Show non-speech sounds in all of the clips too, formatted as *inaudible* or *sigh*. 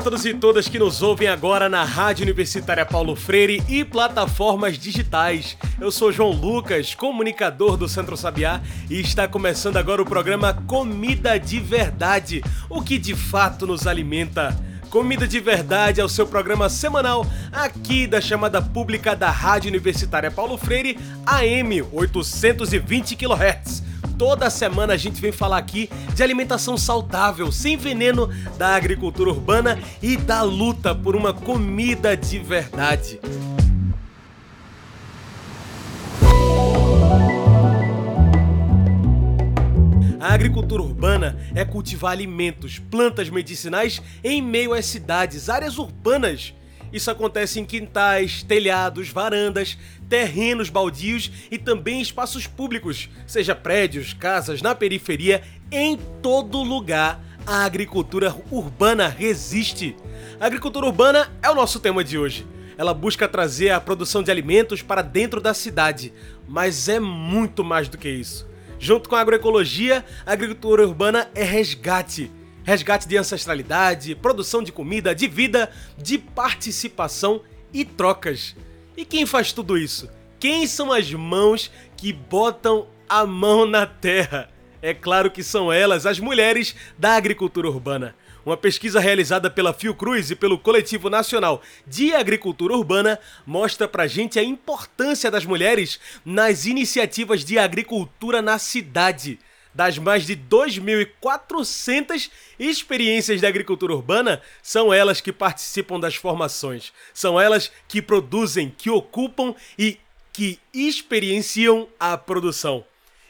A todos e todas que nos ouvem agora na Rádio Universitária Paulo Freire e plataformas digitais. Eu sou João Lucas, comunicador do Centro Sabiá, e está começando agora o programa Comida de Verdade, o que de fato nos alimenta. Comida de Verdade é o seu programa semanal aqui da chamada pública da Rádio Universitária Paulo Freire, AM 820 kHz. Toda semana a gente vem falar aqui de alimentação saudável, sem veneno, da agricultura urbana e da luta por uma comida de verdade. A agricultura urbana é cultivar alimentos, plantas medicinais em meio às cidades, áreas urbanas. Isso acontece em quintais, telhados, varandas, terrenos baldios e também espaços públicos, seja prédios, casas, na periferia, em todo lugar. A agricultura urbana resiste. A agricultura urbana é o nosso tema de hoje. Ela busca trazer a produção de alimentos para dentro da cidade, mas é muito mais do que isso. Junto com a agroecologia, a agricultura urbana é resgate. Resgate de ancestralidade, produção de comida, de vida, de participação e trocas. E quem faz tudo isso? Quem são as mãos que botam a mão na terra? É claro que são elas, as mulheres da agricultura urbana. Uma pesquisa realizada pela Fiocruz e pelo Coletivo Nacional de Agricultura Urbana mostra pra gente a importância das mulheres nas iniciativas de agricultura na cidade. Das mais de 2.400 experiências de agricultura urbana, são elas que participam das formações. São elas que produzem, que ocupam e que experienciam a produção.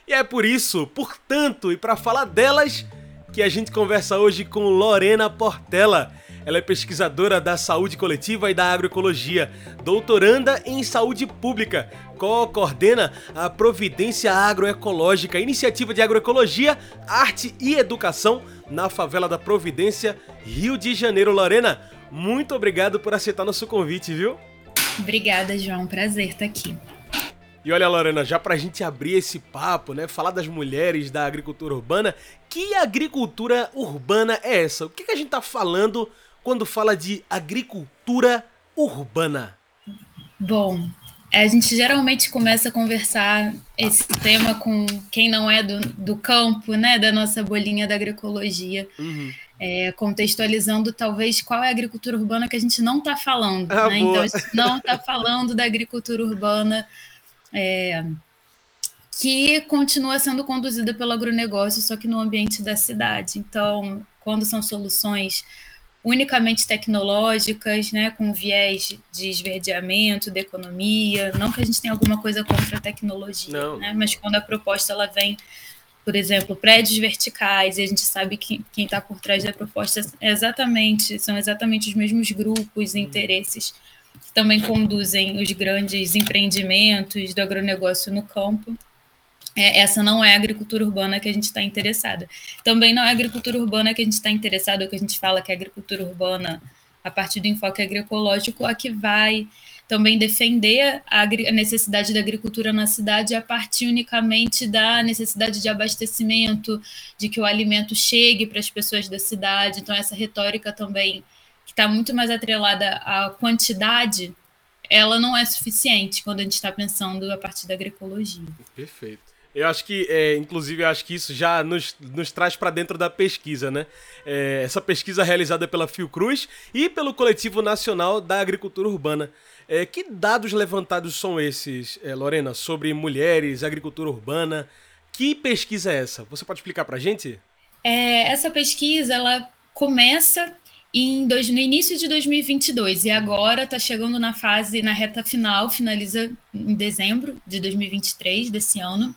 E é por isso, portanto, e para falar delas, que a gente conversa hoje com Lorena Portela. Ela é pesquisadora da saúde coletiva e da agroecologia, doutoranda em saúde pública, co-coordena a Providência Agroecológica, iniciativa de agroecologia, arte e educação na favela da Providência, Rio de Janeiro. Lorena, muito obrigado por aceitar nosso convite, viu? Obrigada, João. Prazer estar aqui. E olha, Lorena, já pra gente abrir esse papo, né, falar das mulheres da agricultura urbana, que agricultura urbana é essa? O que, que a gente tá falando quando fala de agricultura urbana? Bom, a gente geralmente começa a conversar esse tema com quem não é do, do campo, né, da nossa bolinha da agroecologia, uhum. é, contextualizando talvez qual é a agricultura urbana que a gente não está falando. Ah, né? Então, a gente não está *laughs* falando da agricultura urbana é, que continua sendo conduzida pelo agronegócio, só que no ambiente da cidade. Então, quando são soluções unicamente tecnológicas, né, com viés de esverdeamento da economia, não que a gente tenha alguma coisa contra a tecnologia, né, mas quando a proposta ela vem, por exemplo, prédios verticais, e a gente sabe que quem está por trás da proposta é exatamente, são exatamente os mesmos grupos e interesses que também conduzem os grandes empreendimentos do agronegócio no campo. É, essa não é a agricultura urbana que a gente está interessada. Também não é a agricultura urbana que a gente está interessado, que a gente fala que é a agricultura urbana, a partir do enfoque agroecológico, a que vai também defender a, necessidade da agricultura na cidade a partir unicamente da necessidade de abastecimento, de que o alimento chegue para as pessoas da cidade. Então, essa retórica também que está muito mais atrelada à quantidade, ela não é suficiente quando a gente está pensando a partir da agroecologia. Perfeito. Eu acho que, é, inclusive, eu acho que isso já nos, nos traz para dentro da pesquisa, né? É, essa pesquisa realizada pela Fiocruz e pelo Coletivo Nacional da Agricultura Urbana. É, que dados levantados são esses, é, Lorena, sobre mulheres, agricultura urbana? Que pesquisa é essa? Você pode explicar para a gente? É, essa pesquisa ela começa em dois, no início de 2022 e agora está chegando na fase, na reta final, finaliza em dezembro de 2023 desse ano.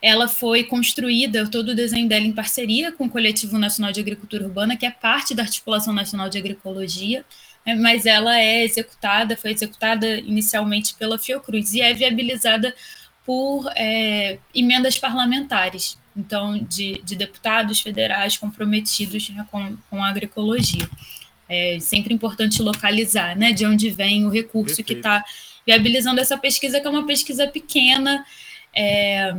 Ela foi construída, todo o desenho dela em parceria com o Coletivo Nacional de Agricultura Urbana, que é parte da Articulação Nacional de Agroecologia, né, mas ela é executada, foi executada inicialmente pela Fiocruz e é viabilizada por é, emendas parlamentares, então de, de, deputados federais comprometidos né, com, com a agroecologia. É sempre importante localizar né, de onde vem o recurso Perfeito. que está viabilizando essa pesquisa, que é uma pesquisa pequena. É,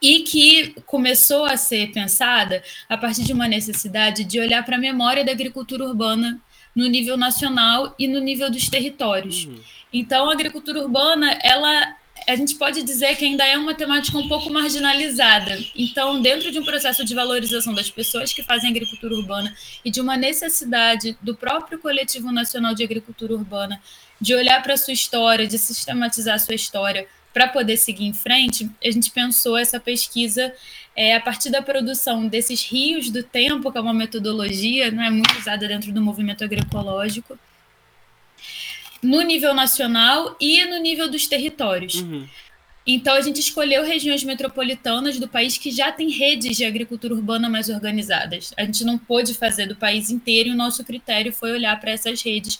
e que começou a ser pensada a partir de uma necessidade de olhar para a memória da agricultura urbana no nível nacional e no nível dos territórios. Uhum. Então, a agricultura urbana, ela a gente pode dizer que ainda é uma temática um pouco marginalizada. Então, dentro de um processo de valorização das pessoas que fazem agricultura urbana e de uma necessidade do próprio Coletivo Nacional de Agricultura Urbana de olhar para a sua história, de sistematizar a sua história para poder seguir em frente, a gente pensou essa pesquisa é, a partir da produção desses rios do tempo, que é uma metodologia não é muito usada dentro do movimento agroecológico, no nível nacional e no nível dos territórios. Uhum. Então, a gente escolheu regiões metropolitanas do país que já têm redes de agricultura urbana mais organizadas. A gente não pôde fazer do país inteiro e o nosso critério foi olhar para essas redes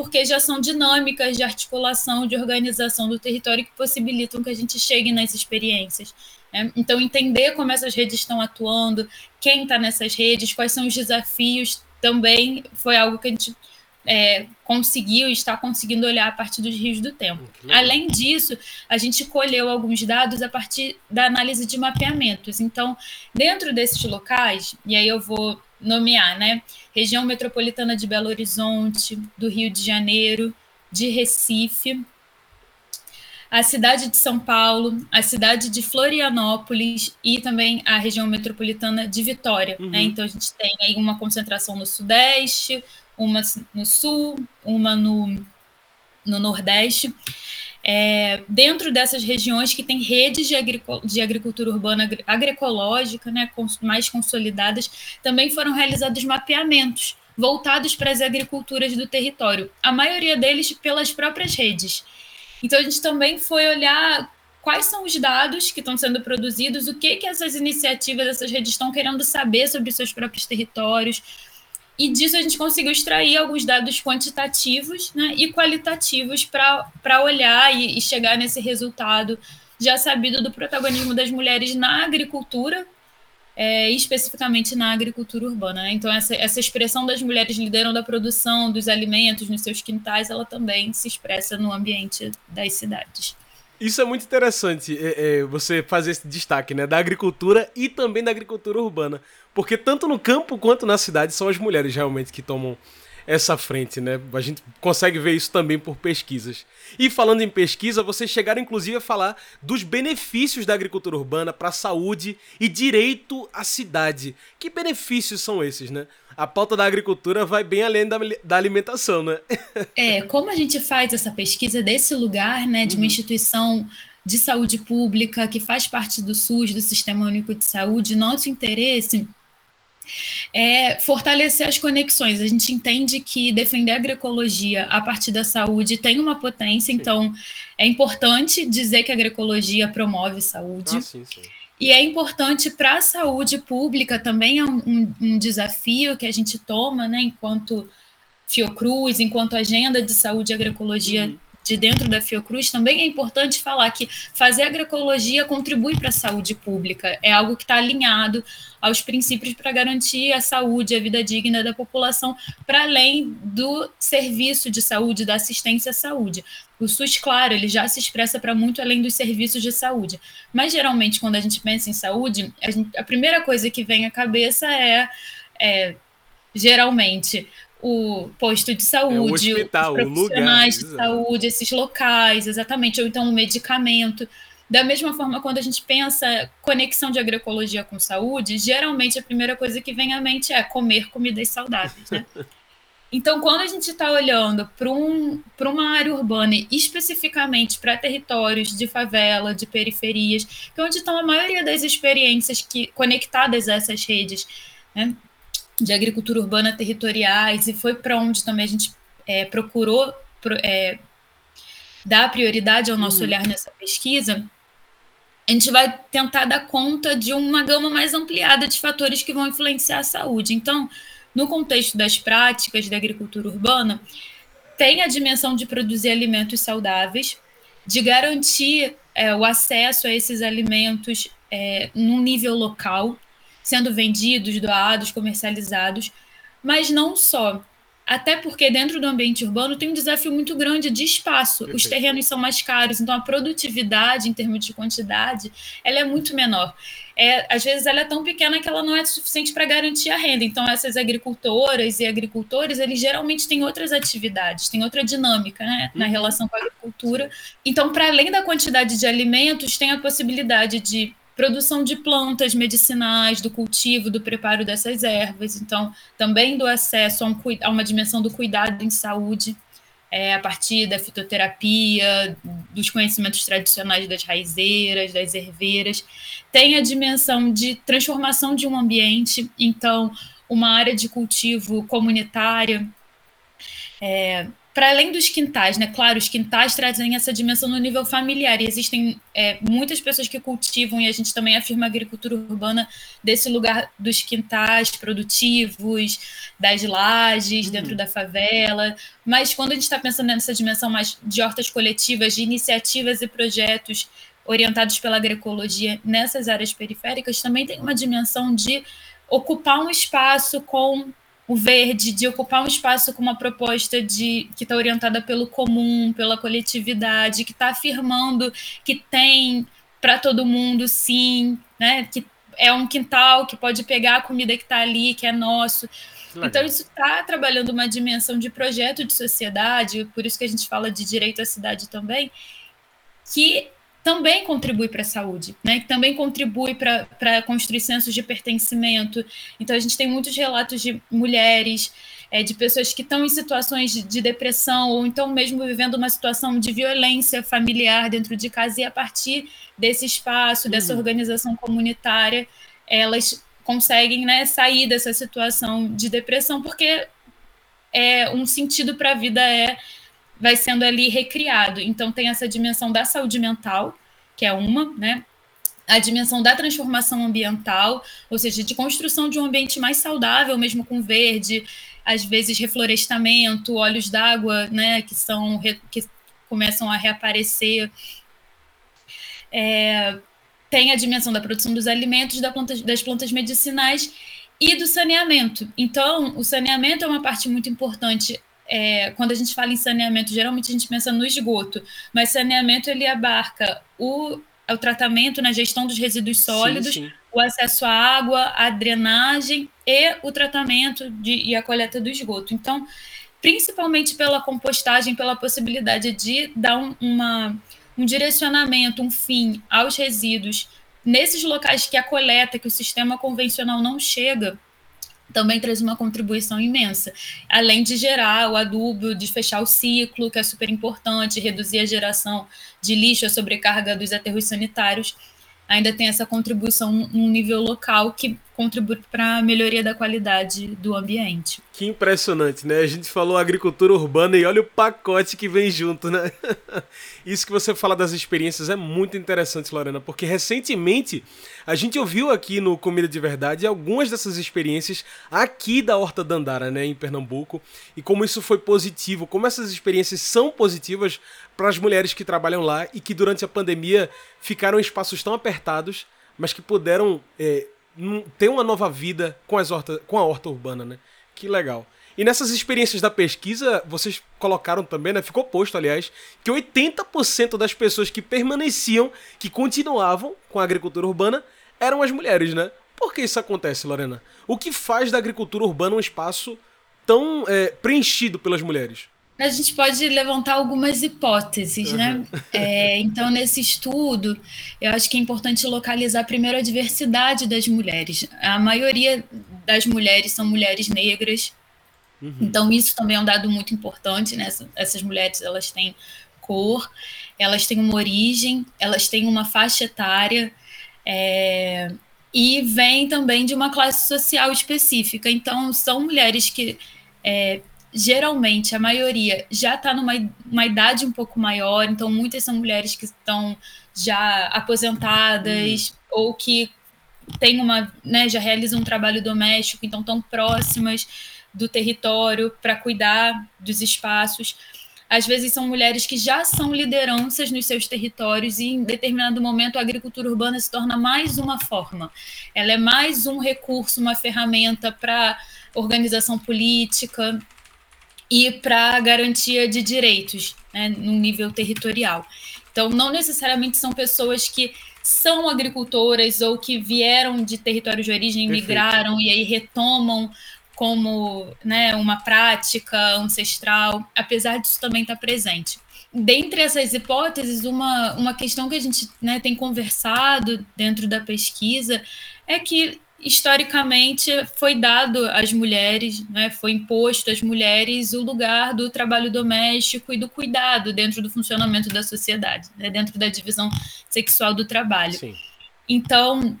porque já são dinâmicas de articulação, de organização do território que possibilitam que a gente chegue nas experiências. Né? Então, entender como essas redes estão atuando, quem está nessas redes, quais são os desafios, também foi algo que a gente é, conseguiu e está conseguindo olhar a partir dos rios do tempo. Além disso, a gente colheu alguns dados a partir da análise de mapeamentos. Então, dentro desses locais, e aí eu vou nomear, né? Região metropolitana de Belo Horizonte, do Rio de Janeiro, de Recife, a cidade de São Paulo, a cidade de Florianópolis e também a região metropolitana de Vitória. Né? Uhum. Né? Então a gente tem aí uma concentração no Sudeste, uma no Sul, uma no, no Nordeste. É, dentro dessas regiões que têm redes de, de agricultura urbana agroecológica né, mais consolidadas, também foram realizados mapeamentos voltados para as agriculturas do território, a maioria deles pelas próprias redes. Então a gente também foi olhar quais são os dados que estão sendo produzidos, o que que essas iniciativas, essas redes estão querendo saber sobre seus próprios territórios, e disso a gente conseguiu extrair alguns dados quantitativos né, e qualitativos para olhar e, e chegar nesse resultado já sabido do protagonismo das mulheres na agricultura, é, especificamente na agricultura urbana. Né? Então, essa, essa expressão das mulheres liderando a produção dos alimentos nos seus quintais, ela também se expressa no ambiente das cidades. Isso é muito interessante, é, é, você fazer esse destaque, né? Da agricultura e também da agricultura urbana. Porque tanto no campo quanto na cidade são as mulheres realmente que tomam essa frente, né? A gente consegue ver isso também por pesquisas. E falando em pesquisa, vocês chegaram inclusive a falar dos benefícios da agricultura urbana para a saúde e direito à cidade. Que benefícios são esses, né? A pauta da agricultura vai bem além da, da alimentação, né? *laughs* É, como a gente faz essa pesquisa desse lugar, né, de uma uhum. instituição de saúde pública que faz parte do SUS, do Sistema Único de Saúde, nosso interesse é fortalecer as conexões. A gente entende que defender a agroecologia a partir da saúde tem uma potência, então é importante dizer que a agroecologia promove saúde. Ah, sim, sim. E é importante para a saúde pública também é um, um, desafio que a gente toma, né, enquanto Fiocruz, enquanto agenda de saúde e agroecologia uhum de dentro da Fiocruz, também é importante falar que fazer agroecologia contribui para a saúde pública, é algo que está alinhado aos princípios para garantir a saúde, a vida digna da população, para além do serviço de saúde, da assistência à saúde. O SUS, claro, ele já se expressa para muito além dos serviços de saúde, mas geralmente quando a gente pensa em saúde, a, gente, a primeira coisa que vem à cabeça é, é geralmente o posto de saúde, é, o hospital, os profissionais lugar, de saúde, esses locais, exatamente, ou então o medicamento. Da mesma forma, quando a gente pensa conexão de agroecologia com saúde, geralmente a primeira coisa que vem à mente é comer comidas saudáveis, né? *laughs* Então, quando a gente está olhando para um, uma área urbana, especificamente para territórios de favela, de periferias, que é onde estão a maioria das experiências que conectadas a essas redes, né? De agricultura urbana territoriais, e foi para onde também a gente é, procurou é, dar prioridade ao nosso uhum. olhar nessa pesquisa, a gente vai tentar dar conta de uma gama mais ampliada de fatores que vão influenciar a saúde. Então, no contexto das práticas da agricultura urbana, tem a dimensão de produzir alimentos saudáveis, de garantir é, o acesso a esses alimentos é, num nível local, sendo vendidos, doados, comercializados, mas não só. Até porque dentro do ambiente urbano tem um desafio muito grande de espaço. Os terrenos são mais caros, então a produtividade em termos de quantidade ela é muito menor. É, às vezes ela é tão pequena que ela não é suficiente para garantir a renda. Então essas agricultoras e agricultores eles geralmente têm outras atividades, têm outra dinâmica né, na uhum. relação com a agricultura. Então para além da quantidade de alimentos tem a possibilidade de produção de plantas medicinais, do cultivo, do preparo dessas ervas, então também do acesso a, um, a uma dimensão do cuidado em saúde, é, a partir da fitoterapia, dos conhecimentos tradicionais das raizeiras, das herveiras, tem a dimensão de transformação de um ambiente, então uma área de cultivo comunitária, é, para além dos quintais, né? Claro, os quintais trazem essa dimensão no nível familiar. E existem é, muitas pessoas que cultivam, e a gente também afirma a agricultura urbana desse lugar dos quintais produtivos, das lajes, uhum. dentro da favela. Mas quando a gente está pensando nessa dimensão mais de hortas coletivas, de iniciativas e projetos orientados pela agroecologia nessas áreas periféricas, também tem uma dimensão de ocupar um espaço com o verde, de ocupar um espaço com uma proposta de que está orientada pelo comum, pela coletividade, que está afirmando que tem para todo mundo, sim, né? Que é um quintal que pode pegar a comida que está ali, que é nosso. Legal. Então, isso está trabalhando uma dimensão de projeto de sociedade, por isso que a gente fala de direito à cidade também, que também contribui para a saúde, né? que também contribui para construir sensos de pertencimento. Então, a gente tem muitos relatos de mulheres, é, de pessoas que estão em situações de, de, depressão, ou então mesmo vivendo uma situação de violência familiar dentro de casa, e a partir desse espaço, dessa uhum. organização comunitária, elas conseguem né, sair dessa situação de depressão, porque é, um sentido para a vida é vai sendo ali recriado. Então tem essa dimensão da saúde mental, que é uma, né? A dimensão da transformação ambiental, ou seja, de construção de um ambiente mais saudável, mesmo com verde, às vezes reflorestamento, olhos d'água, né, que são que começam a reaparecer. É, tem a dimensão da produção dos alimentos, da planta, das plantas medicinais e do saneamento. Então, o saneamento é uma parte muito importante é, quando a gente fala em saneamento, geralmente a gente pensa no esgoto, mas saneamento ele abarca o, o tratamento na gestão dos resíduos sólidos, sim, sim. o acesso à água, a drenagem e o tratamento de, e a coleta do esgoto. Então, principalmente pela compostagem, pela possibilidade de dar um, uma, um direcionamento, um fim aos resíduos nesses locais que a coleta, que o sistema convencional não chega, também traz uma contribuição imensa. Além de gerar o adubo, de fechar o ciclo, que é super importante, reduzir a geração de lixo, a sobrecarga dos aterros sanitários, ainda tem essa contribuição num nível local que contribui para a melhoria da qualidade do ambiente. Que impressionante, né? A gente falou agricultura urbana e olha o pacote que vem junto, né? *laughs* Isso que você fala das experiências é muito interessante, Lorena, porque recentemente a gente ouviu aqui no Comida de Verdade algumas dessas experiências aqui da Horta Dandara, né, em Pernambuco, e como isso foi positivo, como essas experiências são positivas para as mulheres que trabalham lá e que durante a pandemia ficaram em espaços tão apertados, mas que puderam é, ter uma nova vida com, as horta, com a horta urbana, né? Que legal. E nessas experiências da pesquisa, vocês colocaram também, né? Ficou posto, aliás, que 80% das pessoas que permaneciam, que continuavam com a agricultura urbana, eram as mulheres, né? Por que isso acontece, Lorena? O que faz da agricultura urbana um espaço tão é, preenchido pelas mulheres? A gente pode levantar algumas hipóteses, né? uhum. né? *laughs* É, então, nesse estudo, eu acho que é importante localizar primeiro a diversidade das mulheres. A maioria das mulheres são mulheres negras, uhum. então isso também é um dado muito importante, né? Essas mulheres, elas têm cor, elas têm uma origem, elas têm uma faixa etária, é, e vêm também de uma classe social específica. Então, são mulheres que é, geralmente a maioria já está numa uma idade um pouco maior, então muitas são mulheres que estão já aposentadas hum. ou que têm uma, né, já realizam um trabalho doméstico, então estão próximas do território para cuidar dos espaços. às vezes são mulheres que já são lideranças nos seus territórios e em determinado momento a agricultura urbana se torna mais uma forma. Ela é mais um recurso, uma ferramenta para organização política e para garantia de direitos né, no nível territorial. Então, não necessariamente são pessoas que são agricultoras ou que vieram de territórios de origem, Perfeito. migraram e aí retomam como né, uma prática ancestral, apesar disso também estar tá presente. Dentre essas hipóteses, uma, uma questão que a gente né, tem conversado dentro da pesquisa é que historicamente foi dado às mulheres, né, foi imposto às mulheres o lugar do trabalho doméstico e do cuidado dentro do funcionamento da sociedade, né, dentro da divisão sexual do trabalho. Sim. Então,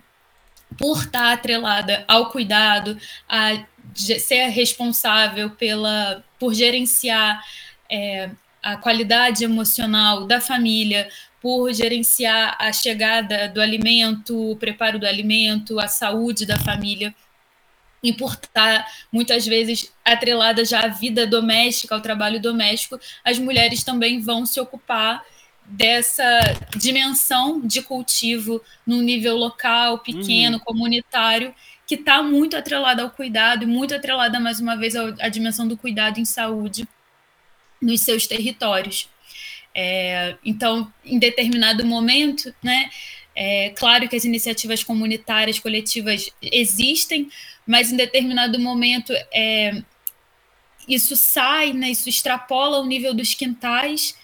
por estar atrelada ao cuidado, a ser responsável pela, por gerenciar é, a qualidade emocional da família, por gerenciar a chegada do alimento, o preparo do alimento, a saúde da família, e por estar muitas vezes atrelada já à vida doméstica, ao trabalho doméstico, as mulheres também vão se ocupar dessa dimensão de cultivo num nível local, pequeno, uhum. comunitário, que está muito atrelada ao cuidado e muito atrelada, mais uma vez, à dimensão do cuidado em saúde nos seus territórios. É, então, em determinado momento, né, é claro que as iniciativas comunitárias, coletivas existem, mas em determinado momento é, isso sai, né, isso extrapola o nível dos quintais,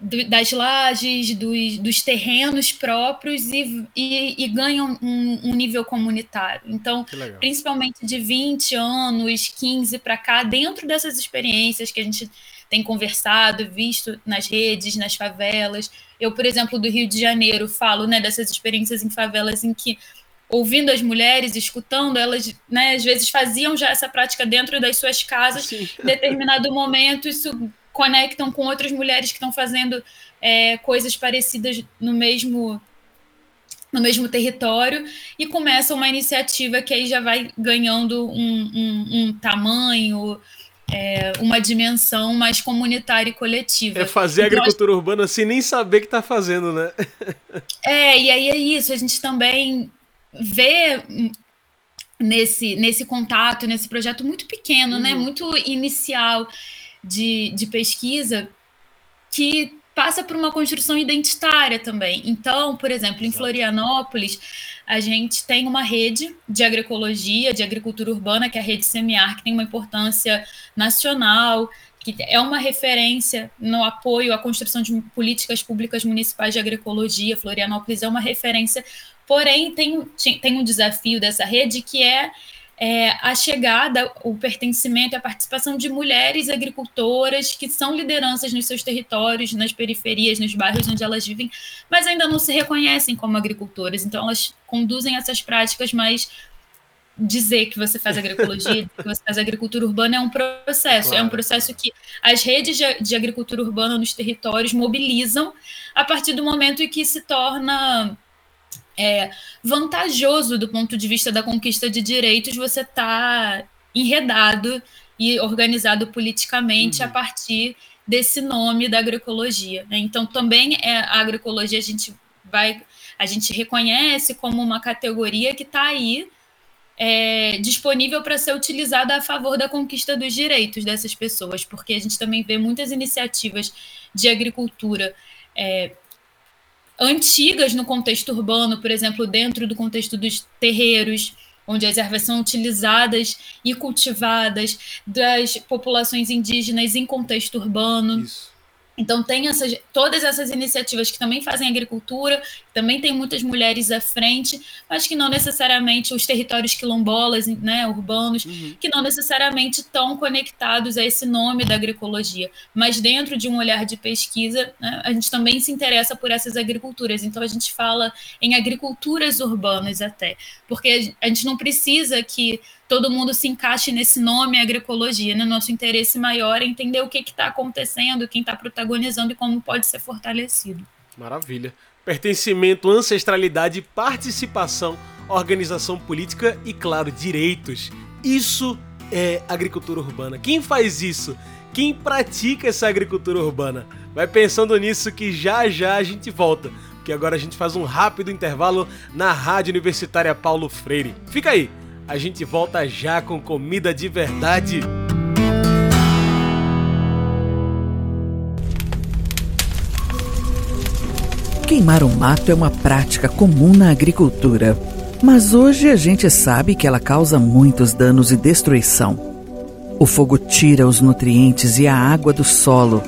do, das lajes, dos, dos, terrenos próprios e, e, e ganham um, um, nível comunitário. Então, principalmente de 20 anos, 15 para cá, dentro dessas experiências que a gente tem conversado, visto nas redes, nas favelas. Eu, por exemplo, do Rio de Janeiro, falo né, dessas experiências em favelas em que, ouvindo as mulheres, escutando, elas né, às vezes faziam já essa prática dentro das suas casas. Sim. Em determinado *laughs* momento, isso conectam com outras mulheres que estão fazendo é, coisas parecidas no mesmo no mesmo território e começa uma iniciativa que aí já vai ganhando um, um, um tamanho, é, uma dimensão mais comunitária e coletiva. É fazer então, agricultura urbana sem nem saber que está fazendo, né? é, e aí é isso, a gente também vê nesse, nesse contato, nesse projeto muito pequeno, né? uhum. né? Muito inicial de, de pesquisa, que passa por uma construção identitária também. Então, por exemplo, em Florianópolis, a gente tem uma rede de agroecologia, de agricultura urbana, que é a rede SEMIAR, que tem uma importância nacional, que é uma referência no apoio à construção de políticas públicas municipais de agroecologia. Florianópolis é uma referência, porém tem, tem um desafio dessa rede que é é, a chegada, o pertencimento e a participação de mulheres agricultoras que são lideranças nos seus territórios, nas periferias, nos bairros onde elas vivem, mas ainda não se reconhecem como agricultoras. Então, elas conduzem essas práticas, mas dizer que você faz agroecologia, *laughs* que você faz agricultura urbana é um processo, claro. é um processo que as redes de, de agricultura urbana nos territórios mobilizam a partir do momento em que se torna é, vantajoso do ponto de vista da conquista de direitos você tá enredado e organizado politicamente uhum. a partir desse nome da agroecologia. Né? Então, também é, a agroecologia a gente vai, a gente reconhece como uma categoria que está aí é, disponível para ser utilizada a favor da conquista dos direitos dessas pessoas, porque a gente também vê muitas iniciativas de agricultura é, antigas no contexto urbano, por exemplo, dentro do contexto dos terreiros, onde as ervas são utilizadas e cultivadas, das populações indígenas em contexto urbano. Isso. Então tem essas, todas essas iniciativas que também fazem agricultura, também tem muitas mulheres à frente, mas que não necessariamente os territórios quilombolas, né, urbanos, uhum. que não necessariamente estão conectados a esse nome da agroecologia. Mas dentro de um olhar de pesquisa, né, a gente também se interessa por essas agriculturas. Então a gente fala em agriculturas urbanas até, porque a gente não precisa que todo mundo se encaixe nesse nome agroecologia. Né? Nosso interesse maior é entender o que está acontecendo, quem está protagonizando e como pode ser fortalecido. Maravilha. Pertencimento, ancestralidade, participação, organização política e, claro, direitos. Isso é agricultura urbana. Quem faz isso? quem pratica essa agricultura urbana. Vai pensando nisso que já já a gente volta, porque agora a gente faz um rápido intervalo na Rádio Universitária Paulo Freire. Fica aí, a gente volta já com comida de verdade. Queimar o mato é uma prática comum na agricultura, mas hoje a gente sabe que ela causa muitos danos e destruição. O fogo tira os nutrientes e a água do solo,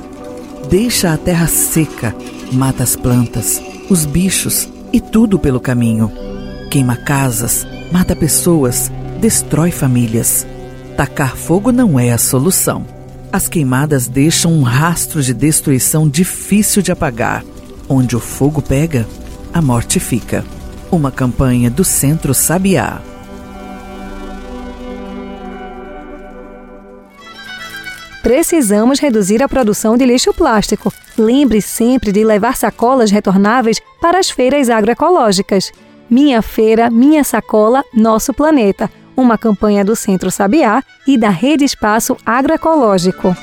deixa a terra seca, mata as plantas, os bichos e tudo pelo caminho. Queima casas, mata pessoas, destrói famílias. Tacar fogo não é a solução. As queimadas deixam um rastro de destruição difícil de apagar. Onde o fogo pega, a morte fica. Uma campanha do Centro Sabiá. Precisamos reduzir a produção de lixo plástico. Lembre sempre de levar sacolas retornáveis para as feiras agroecológicas. Minha Feira, Minha Sacola, Nosso Planeta. Uma campanha do Centro Sabiá e da Rede Espaço Agroecológico.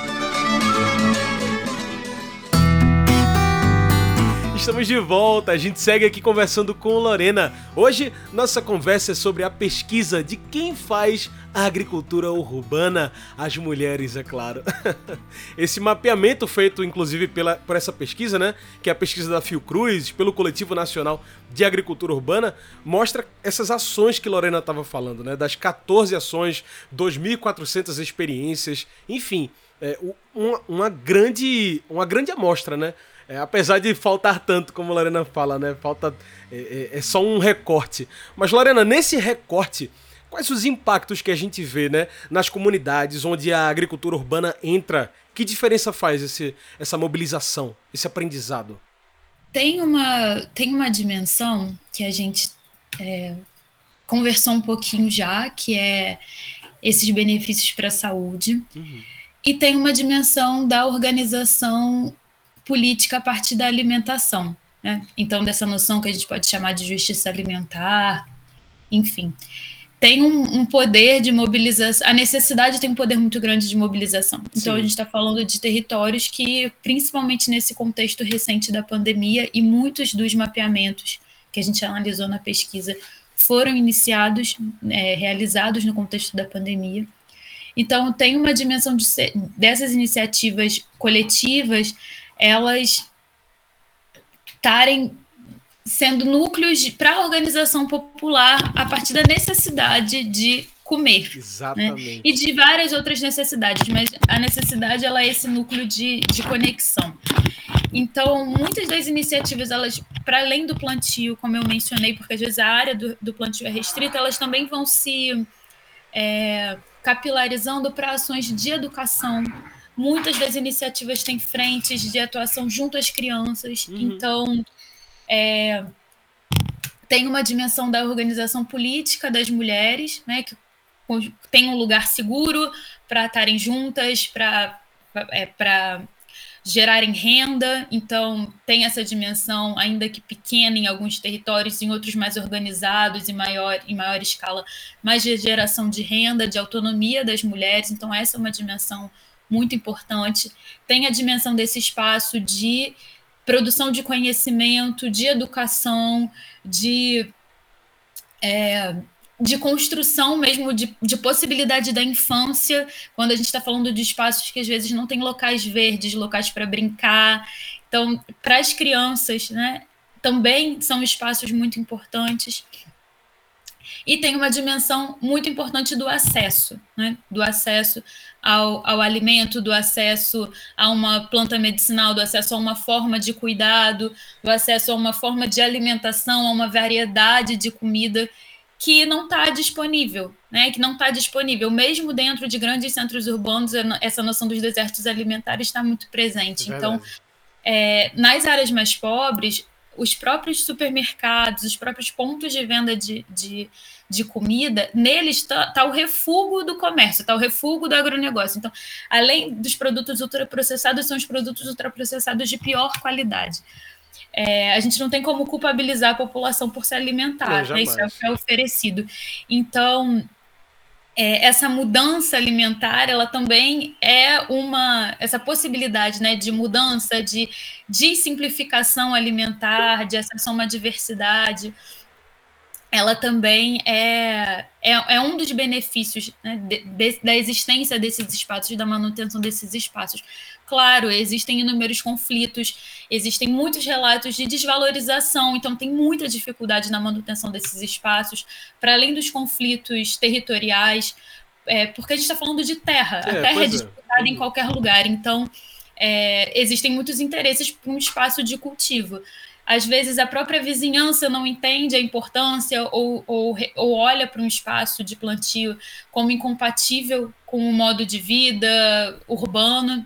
Estamos de volta, a gente segue aqui conversando com Lorena. Hoje, nossa conversa é sobre a pesquisa de quem faz a agricultura urbana, as mulheres, é claro. *laughs* Esse mapeamento feito, inclusive, pela, por essa pesquisa, né, que é a pesquisa da Fiocruz, pelo Coletivo Nacional de Agricultura Urbana, mostra essas ações que Lorena estava falando, né, das 14 ações, 2.400 experiências, enfim, é, uma, uma, grande, uma grande amostra, né, é, apesar de faltar tanto, como a Lorena fala, né? Falta. É, é, é, só um recorte. Mas, Lorena, nesse recorte, quais os impactos que a gente vê, né? Nas comunidades onde a agricultura urbana entra? Que diferença faz esse, essa mobilização, esse aprendizado? Tem uma, tem uma dimensão que a gente é, conversou um pouquinho já, que é esses benefícios para a saúde. Uhum. E tem uma dimensão da organização política a partir da alimentação. Né? Então, dessa noção que a gente pode chamar de justiça alimentar, enfim. Tem um, um poder de mobilização, a necessidade tem um poder muito grande de mobilização. Então, Sim. a gente está falando de territórios que, principalmente nesse contexto recente da pandemia, e muitos dos mapeamentos que a gente analisou na pesquisa foram iniciados, é, realizados no contexto da pandemia. Então, tem uma dimensão de ser, dessas iniciativas coletivas elas estarem sendo núcleos para a organização popular a partir da necessidade de comer. Né? Exatamente. Né? E de várias outras necessidades, mas a necessidade ela é esse núcleo de, de conexão. Então, muitas das iniciativas, elas, para além do plantio, como eu mencionei, porque às vezes a área do, do plantio é restrita, elas também vão se é, capilarizando para ações de educação, Muitas das iniciativas têm frentes de atuação junto às crianças, uhum. então é, tem uma dimensão da organização política das mulheres, né, que tem um lugar seguro para estarem juntas, para é, gerarem renda, então tem essa dimensão, ainda que pequena em alguns territórios, em outros mais organizados e maior, em maior escala, mais de geração de renda, de autonomia das mulheres, então essa é uma dimensão muito importante. Tem a dimensão desse espaço de produção de conhecimento, de educação, de, é, de construção mesmo, de, de possibilidade da infância, quando a gente está falando de espaços que às vezes não tem locais verdes, locais para brincar. Então, para as crianças, né, também são espaços muito importantes. E tem uma dimensão muito importante do acesso, né? do acesso ao, ao alimento, do acesso a uma planta medicinal, do acesso a uma forma de cuidado, do acesso a uma forma de alimentação, a uma variedade de comida que não está disponível, né? Que não está disponível, mesmo dentro de grandes centros urbanos, essa noção dos desertos alimentares está muito presente. É então, é, nas áreas mais pobres, os próprios supermercados, os próprios pontos de venda de, de, de comida, neles está tá o refúgio do comércio, está o refúgio do agronegócio. Então, além dos produtos ultraprocessados, são os produtos ultraprocessados de pior qualidade. É, a gente não tem como culpabilizar a população por se alimentar, né? isso é o que é oferecido. Então, é, essa mudança alimentar, ela também é uma essa possibilidade, né, de mudança, de, de simplificação alimentar, de acesso a uma diversidade ela também é, é, é um dos benefícios né, de, de, da existência desses espaços, da manutenção desses espaços. Claro, existem inúmeros conflitos, existem muitos relatos de desvalorização, então tem muita dificuldade na manutenção desses espaços, para além dos conflitos territoriais, é, porque a gente está falando de terra, é, a terra é, disputada é. em qualquer lugar, então é, existem muitos interesses para um espaço de cultivo às vezes a própria vizinhança não entende a importância ou, ou, ou olha para um espaço de plantio como incompatível com o modo de vida urbano.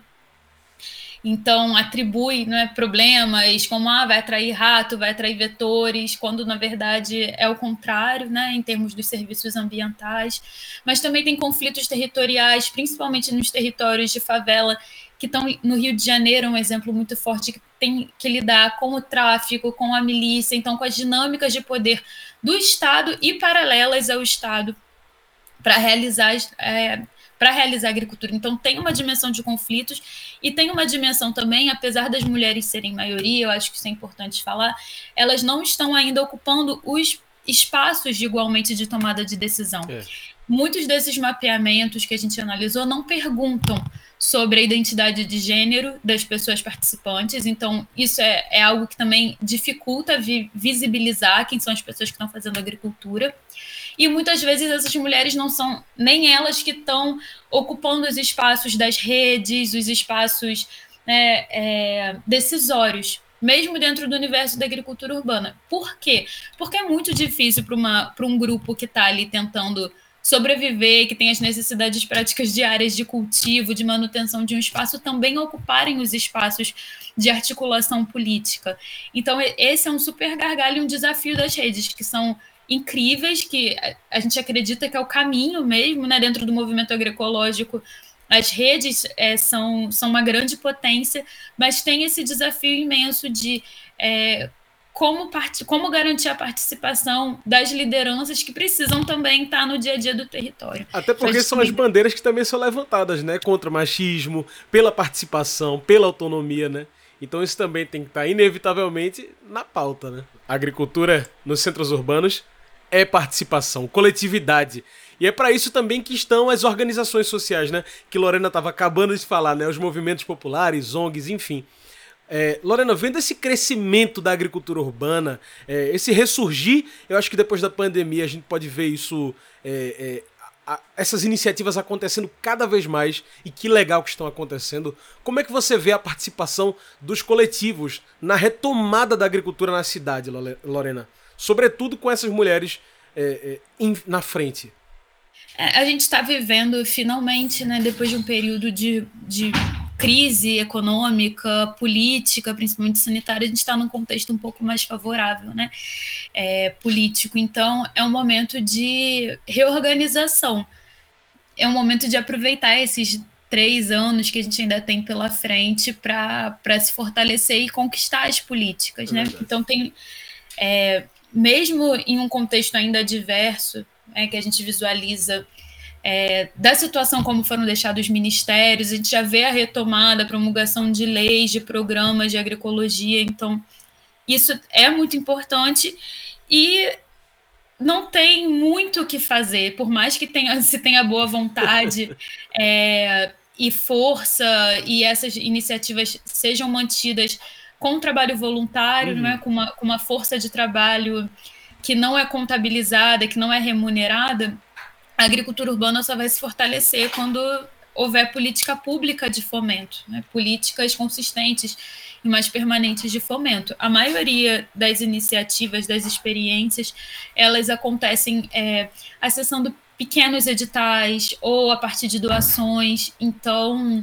Então, atribui né, problemas como ah, vai atrair rato, vai atrair vetores, quando na verdade é o contrário, né, em termos dos serviços ambientais. Mas também tem conflitos territoriais, principalmente nos territórios de favela, que estão no Rio de Janeiro, um exemplo muito forte, que tem que lidar com o tráfico, com a milícia, então com as dinâmicas de poder do Estado e paralelas ao Estado para realizar é, para realizar agricultura. Então tem uma dimensão de conflitos e tem uma dimensão também, apesar das mulheres serem maioria, eu acho que isso é importante falar, elas não estão ainda ocupando os espaços de igualmente de tomada de decisão. É. Muitos desses mapeamentos que a gente analisou não perguntam sobre a identidade de gênero das pessoas participantes. Então, isso é, é algo que também dificulta vi, visibilizar quem são as pessoas que estão fazendo agricultura. E muitas vezes essas mulheres não são nem elas que estão ocupando os espaços das redes, os espaços né, é, decisórios, mesmo dentro do universo da agricultura urbana. Por quê? Porque é muito difícil para um grupo que está ali tentando sobreviver, que tem as necessidades práticas diárias de cultivo, de manutenção de um espaço, também ocuparem os espaços de articulação política. Então, esse é um super gargalho, um desafio das redes, que são incríveis, que a gente acredita que é o caminho mesmo, né, dentro do movimento agroecológico, as redes é, são, são uma grande potência, mas tem esse desafio imenso de é, como, part... como garantir a participação das lideranças que precisam também estar no dia a dia do território. Até porque são as bandeiras que também são levantadas, né? Contra o machismo, pela participação, pela autonomia, né? Então isso também tem que estar inevitavelmente na pauta, né? A agricultura nos centros urbanos é participação, coletividade. E é para isso também que estão as organizações sociais, né? Que Lorena estava acabando de falar, né? Os movimentos populares, ONGs, enfim. É, Lorena, vendo esse crescimento da agricultura urbana, é, esse ressurgir, eu acho que depois da pandemia a gente pode ver isso, é, é a, essas iniciativas acontecendo cada vez mais e que legal que estão acontecendo. Como é que você vê a participação dos coletivos na retomada da agricultura na cidade, Lorena? Sobretudo com essas mulheres é, é, na frente. A gente está vivendo finalmente, né, depois de um período de, de crise econômica, política, principalmente sanitária, a gente está num contexto um pouco mais favorável, né? É, político. Então, é um momento de reorganização. É um momento de aproveitar esses três anos que a gente ainda tem pela frente para se fortalecer e conquistar as políticas, né? Então, tem. É, mesmo em um contexto ainda diverso, é, que a gente visualiza é, da situação como foram deixados os ministérios, a gente já vê a retomada, a promulgação de leis, de programas de agroecologia, então isso é muito importante e não tem muito o que fazer, por mais que tenha, se tenha boa vontade *laughs* é, e força e essas iniciativas sejam mantidas com trabalho voluntário, uhum. né, com, uma, com uma força de trabalho que não é contabilizada, que não é remunerada, a agricultura urbana só vai se fortalecer quando houver política pública de fomento, né? políticas consistentes e mais permanentes de fomento. A maioria das iniciativas, das experiências, elas acontecem é, acessando pequenos editais ou a partir de doações, então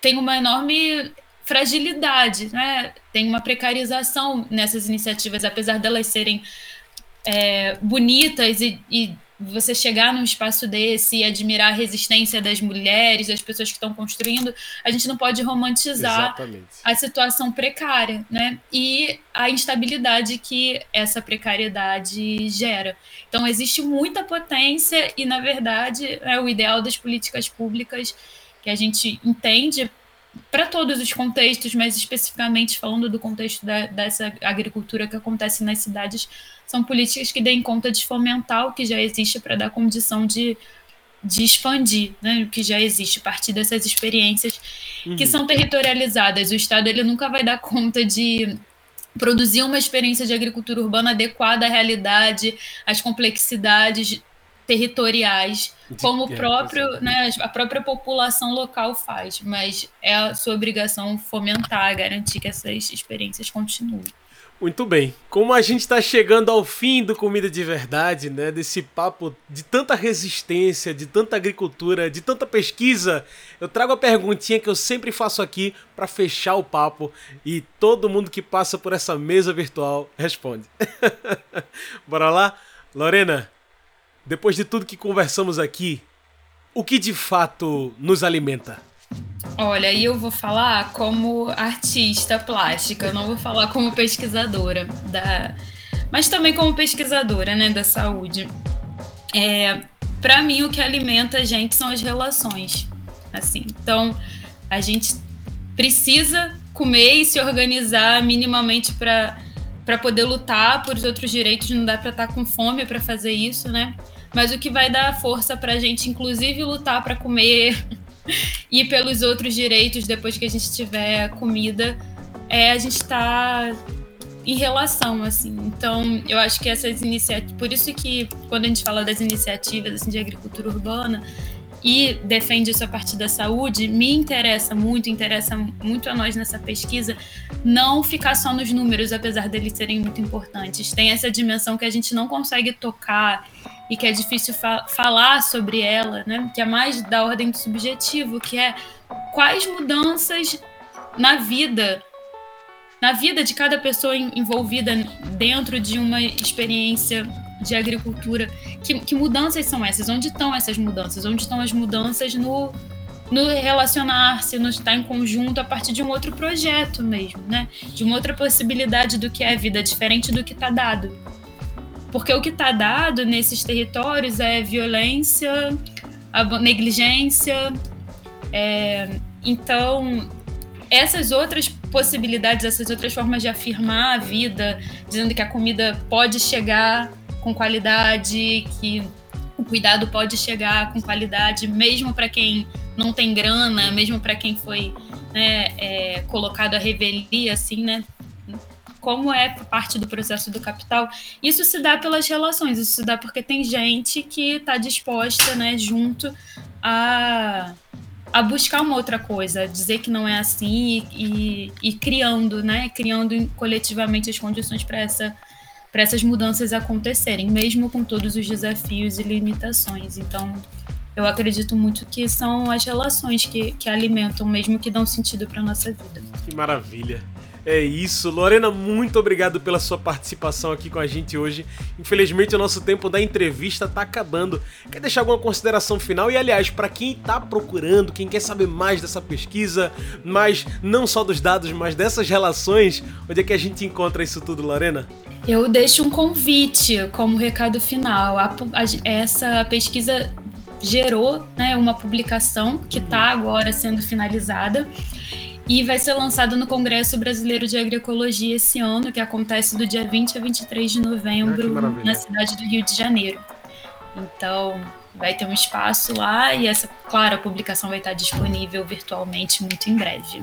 tem uma enorme fragilidade, né? tem uma precarização nessas iniciativas, apesar delas serem é, bonitas e, e você chegar num espaço desse e admirar a resistência das mulheres, das pessoas que estão construindo, a gente não pode romantizar Exatamente. a situação precária, né? E a instabilidade que essa precariedade gera. Então, existe muita potência e, na verdade, é o ideal das políticas públicas que a gente entende para todos os contextos, mas especificamente falando do contexto da, dessa agricultura que acontece nas cidades, são políticas que deem conta de fomentar o que já existe para dar condição de, de expandir né, o que já existe a partir dessas experiências uhum. que são territorializadas. O Estado ele nunca vai dar conta de produzir uma experiência de agricultura urbana adequada à realidade, às complexidades territoriais, como o próprio, né, a própria população local faz, mas é a sua obrigação fomentar, garantir que essas experiências continuem. Muito bem. Como a gente está chegando ao fim do Comida de Verdade, né? Desse papo de tanta resistência, de tanta agricultura, de tanta pesquisa, eu trago a perguntinha que eu sempre faço aqui para fechar o papo e todo mundo que passa por essa mesa virtual responde. *laughs* Bora lá? Lorena, depois de tudo que conversamos aqui, o que de fato nos alimenta? Olha, eu vou falar como artista plástica, eu não vou falar como pesquisadora da, mas também como pesquisadora, né, da saúde. É, para mim o que alimenta a gente são as relações, assim. Então, a gente precisa comer e se organizar minimamente para para poder lutar por os outros direitos, não dá para estar tá com fome para fazer isso, né? Mas o que vai dar força para a gente, inclusive, lutar para comer *laughs* e pelos outros direitos depois que a gente tiver comida, é a gente estar tá em relação, assim. Então, eu acho que essas iniciativas, por isso que quando a gente fala das iniciativas assim, de agricultura urbana e defende isso a partir da saúde, me interessa muito, interessa muito a nós nessa pesquisa, não ficar só nos números, apesar deles serem muito importantes. Tem essa dimensão que a gente não consegue tocar e que é difícil fa falar sobre ela, né? Que é mais da ordem do subjetivo, que é quais mudanças na vida, na vida de cada pessoa envolvida dentro de uma experiência de agricultura, que, que mudanças são essas? Onde estão essas mudanças? Onde estão as mudanças no no relacionar-se, no estar em conjunto a partir de um outro projeto mesmo, né? De uma outra possibilidade do que é a vida, diferente do que está dado. Porque o que está dado nesses territórios é violência, negligência. É, então, essas outras possibilidades, essas outras formas de afirmar a vida, dizendo que a comida pode chegar com qualidade, que o cuidado pode chegar com qualidade, mesmo para quem não tem grana, mesmo para quem foi né, é, colocado a revelia, assim, né? como é parte do processo do capital, isso se dá pelas relações, isso se dá porque tem gente que está disposta, né, junto a, a buscar uma outra coisa, dizer que não é assim e, e, e criando, né, criando coletivamente as condições para essa para essas mudanças acontecerem, mesmo com todos os desafios e limitações. Então, eu acredito muito que são as relações que, que alimentam, mesmo que dão sentido para nossa vida. Que maravilha! É isso. Lorena, muito obrigado pela sua participação aqui com a gente hoje. Infelizmente, o nosso tempo da entrevista tá acabando. Quer deixar alguma consideração final? E, aliás, para quem tá procurando, quem quer saber mais dessa pesquisa, mas não só dos dados, mas dessas relações, onde é que a gente encontra isso tudo, Lorena? Eu deixo um convite como recado final. A, a, essa pesquisa gerou né, uma publicação que está agora sendo finalizada e vai ser lançado no Congresso Brasileiro de Agroecologia esse ano, que acontece do dia 20 a 23 de novembro ah, na cidade do Rio de Janeiro. Então, vai ter um espaço lá e essa, claro, a publicação vai estar disponível virtualmente muito em breve.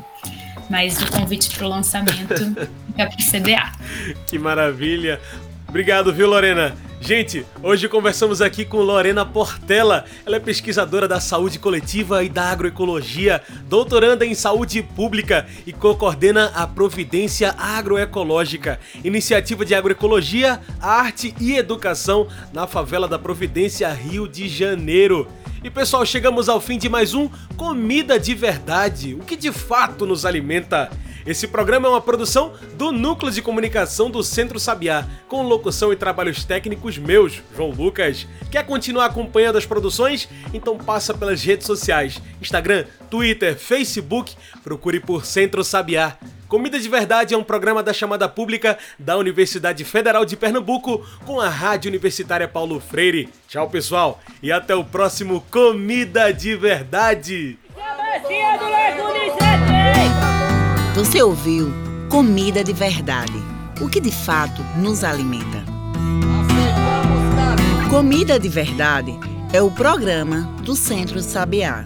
Mas o convite para o lançamento *laughs* é para o CBA. Que maravilha! Obrigado, viu, Lorena? Gente, hoje conversamos aqui com Lorena Portela. Ela é pesquisadora da saúde coletiva e da agroecologia, doutoranda em saúde pública e co-coordena a Providência Agroecológica, iniciativa de agroecologia, arte e educação na favela da Providência, Rio de Janeiro. E pessoal, chegamos ao fim de mais um Comida de Verdade, o que de fato nos alimenta. Esse programa é uma produção do Núcleo de Comunicação do Centro Sabiá, com locução e trabalhos técnicos meus, João Lucas. Quer continuar acompanhando as produções? Então passa pelas redes sociais: Instagram, Twitter, Facebook, procure por Centro Sabiá. Comida de Verdade é um programa da chamada pública da Universidade Federal de Pernambuco com a Rádio Universitária Paulo Freire. Tchau, pessoal, e até o próximo Comida de Verdade. Você ouviu Comida de Verdade, o que de fato nos alimenta. Comida de Verdade é o programa do Centro Sabiá.